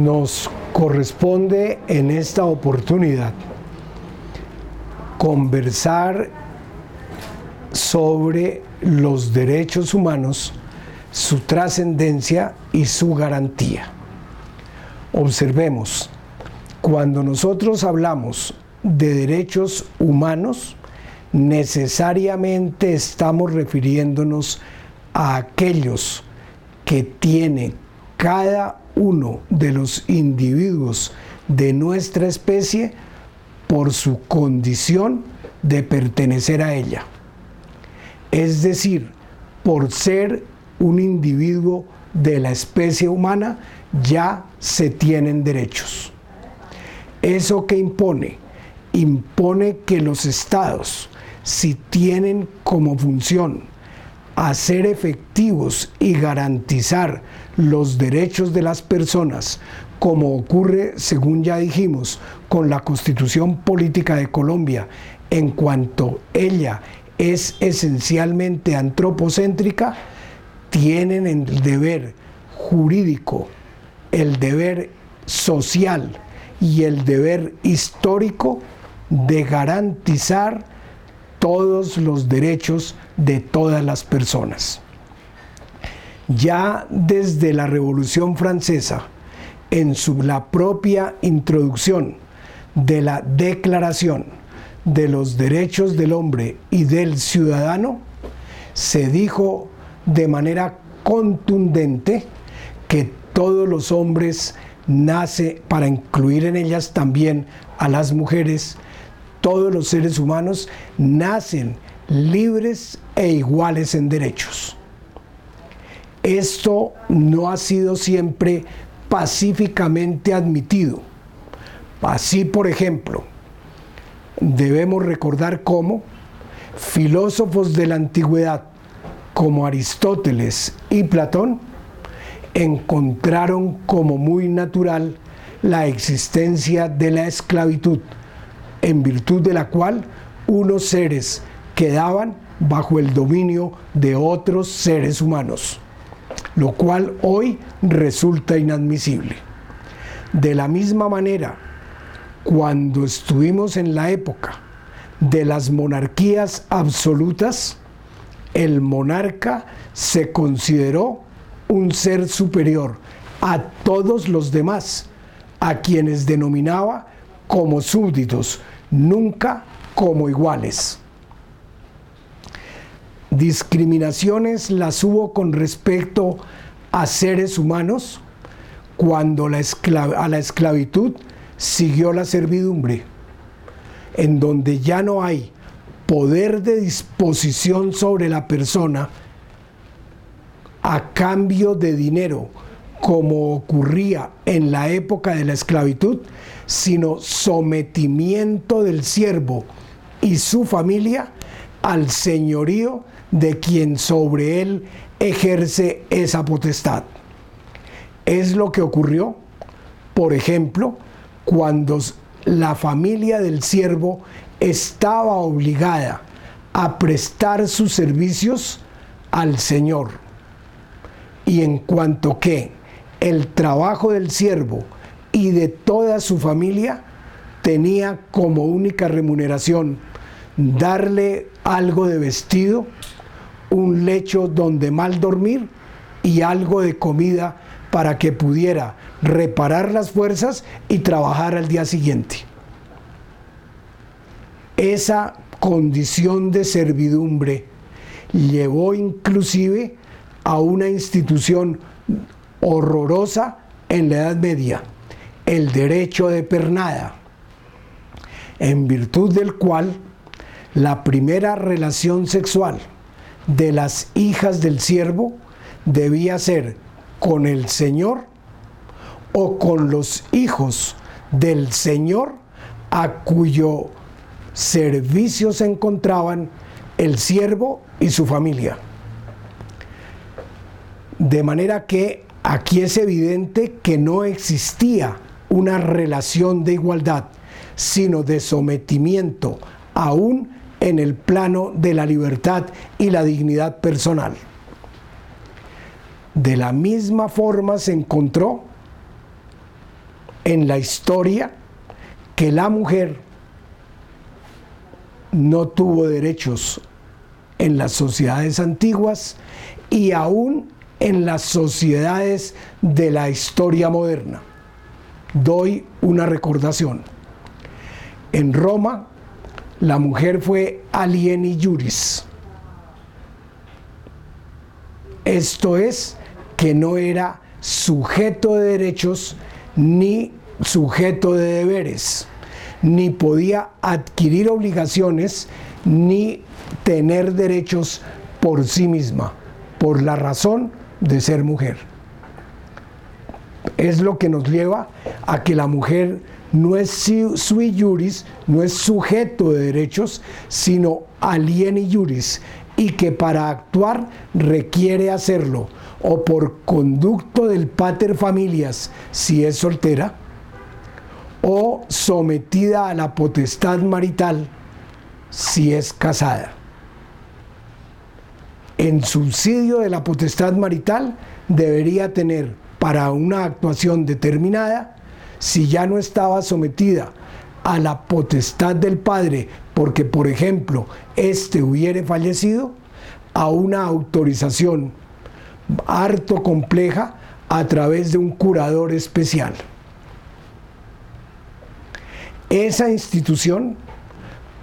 Nos corresponde en esta oportunidad conversar sobre los derechos humanos, su trascendencia y su garantía. Observemos, cuando nosotros hablamos de derechos humanos, necesariamente estamos refiriéndonos a aquellos que tiene cada uno de los individuos de nuestra especie por su condición de pertenecer a ella. Es decir, por ser un individuo de la especie humana, ya se tienen derechos. ¿Eso que impone? Impone que los estados, si tienen como función hacer efectivos y garantizar los derechos de las personas, como ocurre, según ya dijimos, con la Constitución Política de Colombia, en cuanto ella es esencialmente antropocéntrica, tienen el deber jurídico, el deber social y el deber histórico de garantizar todos los derechos de todas las personas. Ya desde la Revolución Francesa, en su, la propia introducción de la Declaración de los Derechos del Hombre y del Ciudadano, se dijo de manera contundente que todos los hombres nace para incluir en ellas también a las mujeres, todos los seres humanos nacen libres e iguales en derechos. Esto no ha sido siempre pacíficamente admitido. Así, por ejemplo, debemos recordar cómo filósofos de la antigüedad como Aristóteles y Platón encontraron como muy natural la existencia de la esclavitud, en virtud de la cual unos seres quedaban bajo el dominio de otros seres humanos, lo cual hoy resulta inadmisible. De la misma manera, cuando estuvimos en la época de las monarquías absolutas, el monarca se consideró un ser superior a todos los demás, a quienes denominaba como súbditos, nunca como iguales. Discriminaciones las hubo con respecto a seres humanos cuando a la esclavitud siguió la servidumbre, en donde ya no hay poder de disposición sobre la persona a cambio de dinero, como ocurría en la época de la esclavitud, sino sometimiento del siervo y su familia al señorío de quien sobre él ejerce esa potestad. Es lo que ocurrió, por ejemplo, cuando la familia del siervo estaba obligada a prestar sus servicios al Señor. Y en cuanto que el trabajo del siervo y de toda su familia tenía como única remuneración darle algo de vestido, un lecho donde mal dormir y algo de comida para que pudiera reparar las fuerzas y trabajar al día siguiente. Esa condición de servidumbre llevó inclusive a una institución horrorosa en la Edad Media, el derecho de pernada, en virtud del cual la primera relación sexual de las hijas del siervo debía ser con el Señor o con los hijos del Señor a cuyo servicio se encontraban el siervo y su familia. De manera que aquí es evidente que no existía una relación de igualdad, sino de sometimiento, aún en el plano de la libertad y la dignidad personal. De la misma forma se encontró en la historia que la mujer no tuvo derechos en las sociedades antiguas y aún en las sociedades de la historia moderna. Doy una recordación. En Roma, la mujer fue alieni juris. Esto es, que no era sujeto de derechos ni sujeto de deberes, ni podía adquirir obligaciones ni tener derechos por sí misma, por la razón de ser mujer. Es lo que nos lleva a que la mujer no es sui juris, no es sujeto de derechos, sino alieni juris, y que para actuar requiere hacerlo o por conducto del pater familias si es soltera, o sometida a la potestad marital si es casada. En subsidio de la potestad marital debería tener para una actuación determinada, si ya no estaba sometida a la potestad del padre, porque por ejemplo, éste hubiere fallecido, a una autorización harto compleja a través de un curador especial. Esa institución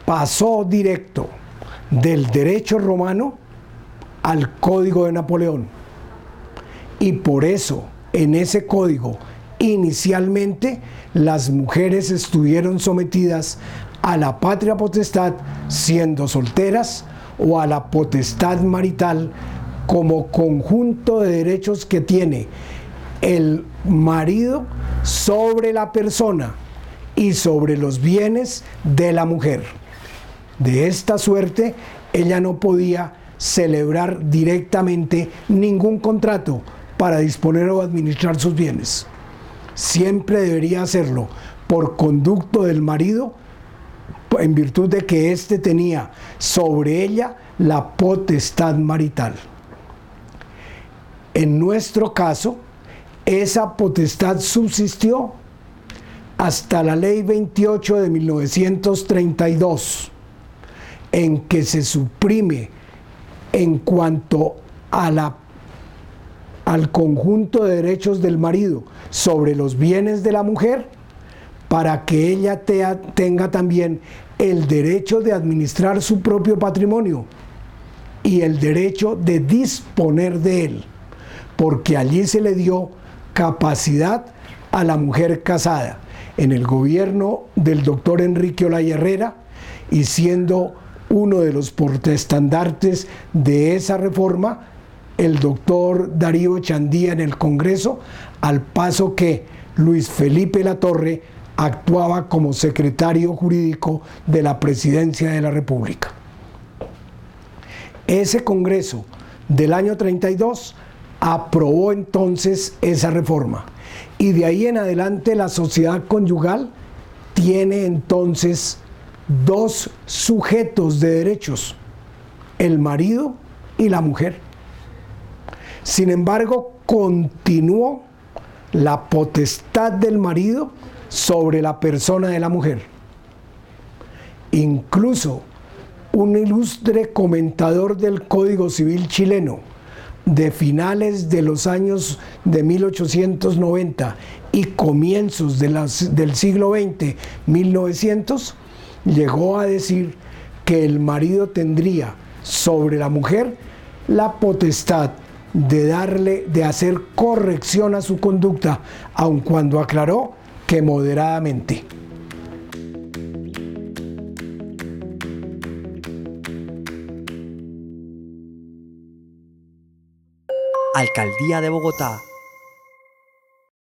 pasó directo del derecho romano al código de Napoleón. Y por eso en ese código inicialmente las mujeres estuvieron sometidas a la patria potestad siendo solteras o a la potestad marital como conjunto de derechos que tiene el marido sobre la persona y sobre los bienes de la mujer. De esta suerte, ella no podía celebrar directamente ningún contrato para disponer o administrar sus bienes. Siempre debería hacerlo por conducto del marido, en virtud de que éste tenía sobre ella la potestad marital. En nuestro caso, esa potestad subsistió hasta la ley 28 de 1932, en que se suprime en cuanto a la, al conjunto de derechos del marido sobre los bienes de la mujer, para que ella tenga también el derecho de administrar su propio patrimonio y el derecho de disponer de él porque allí se le dio capacidad a la mujer casada. En el gobierno del doctor Enrique Olaya Herrera y siendo uno de los portestandartes de esa reforma, el doctor Darío Chandía en el Congreso, al paso que Luis Felipe Latorre actuaba como secretario jurídico de la presidencia de la República. Ese Congreso del año 32 aprobó entonces esa reforma. Y de ahí en adelante la sociedad conyugal tiene entonces dos sujetos de derechos, el marido y la mujer. Sin embargo, continuó la potestad del marido sobre la persona de la mujer. Incluso un ilustre comentador del Código Civil chileno, de finales de los años de 1890 y comienzos del siglo XX, 1900, llegó a decir que el marido tendría sobre la mujer la potestad de darle, de hacer corrección a su conducta, aun cuando aclaró que moderadamente. Alcaldía de Bogotá